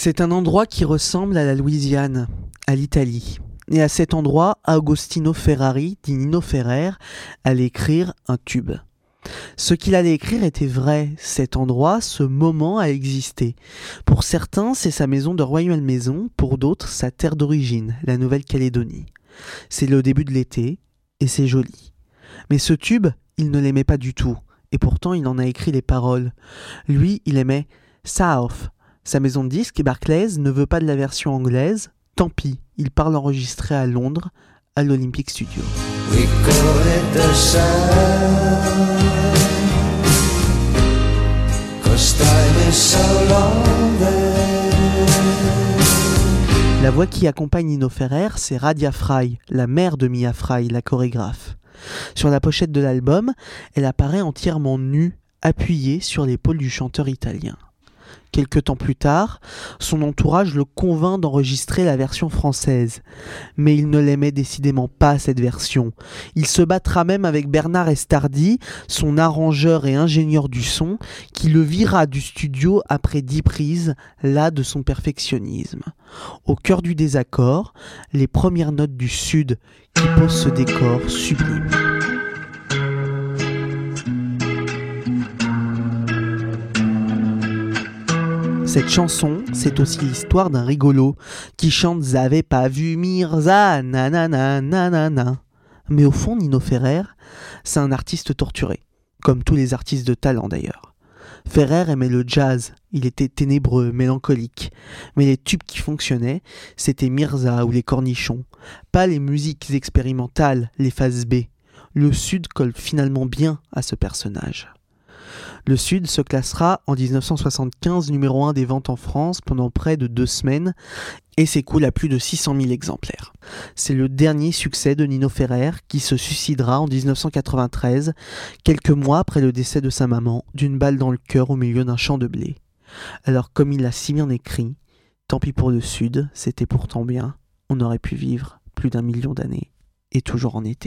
C'est un endroit qui ressemble à la Louisiane, à l'Italie. Et à cet endroit, Agostino Ferrari, dit Nino Ferrer, allait écrire un tube. Ce qu'il allait écrire était vrai, cet endroit, ce moment a existé. Pour certains, c'est sa maison de royale maison, pour d'autres, sa terre d'origine, la Nouvelle-Calédonie. C'est le début de l'été, et c'est joli. Mais ce tube, il ne l'aimait pas du tout, et pourtant il en a écrit les paroles. Lui, il aimait South. Sa maison de disques, Barclays, ne veut pas de la version anglaise, tant pis, il part l'enregistrer à Londres, à l'Olympic Studio. La voix qui accompagne Nino Ferrer, c'est Radia Fry, la mère de Mia Fry, la chorégraphe. Sur la pochette de l'album, elle apparaît entièrement nue, appuyée sur l'épaule du chanteur italien. Quelque temps plus tard, son entourage le convainc d'enregistrer la version française. Mais il ne l'aimait décidément pas, cette version. Il se battra même avec Bernard Estardi, son arrangeur et ingénieur du son, qui le vira du studio après dix prises, là de son perfectionnisme. Au cœur du désaccord, les premières notes du Sud qui posent ce décor sublime. Cette chanson, c'est aussi l'histoire d'un rigolo qui chante J'avais pas vu Mirza, nanana, nanana. Mais au fond, Nino Ferrer, c'est un artiste torturé, comme tous les artistes de talent d'ailleurs. Ferrer aimait le jazz, il était ténébreux, mélancolique, mais les tubes qui fonctionnaient, c'était Mirza ou les cornichons, pas les musiques expérimentales, les phases B. Le Sud colle finalement bien à ce personnage. Le Sud se classera en 1975 numéro 1 des ventes en France pendant près de deux semaines et s'écoule à plus de 600 000 exemplaires. C'est le dernier succès de Nino Ferrer qui se suicidera en 1993, quelques mois après le décès de sa maman, d'une balle dans le cœur au milieu d'un champ de blé. Alors comme il l'a si bien écrit, tant pis pour le Sud, c'était pourtant bien, on aurait pu vivre plus d'un million d'années, et toujours en été.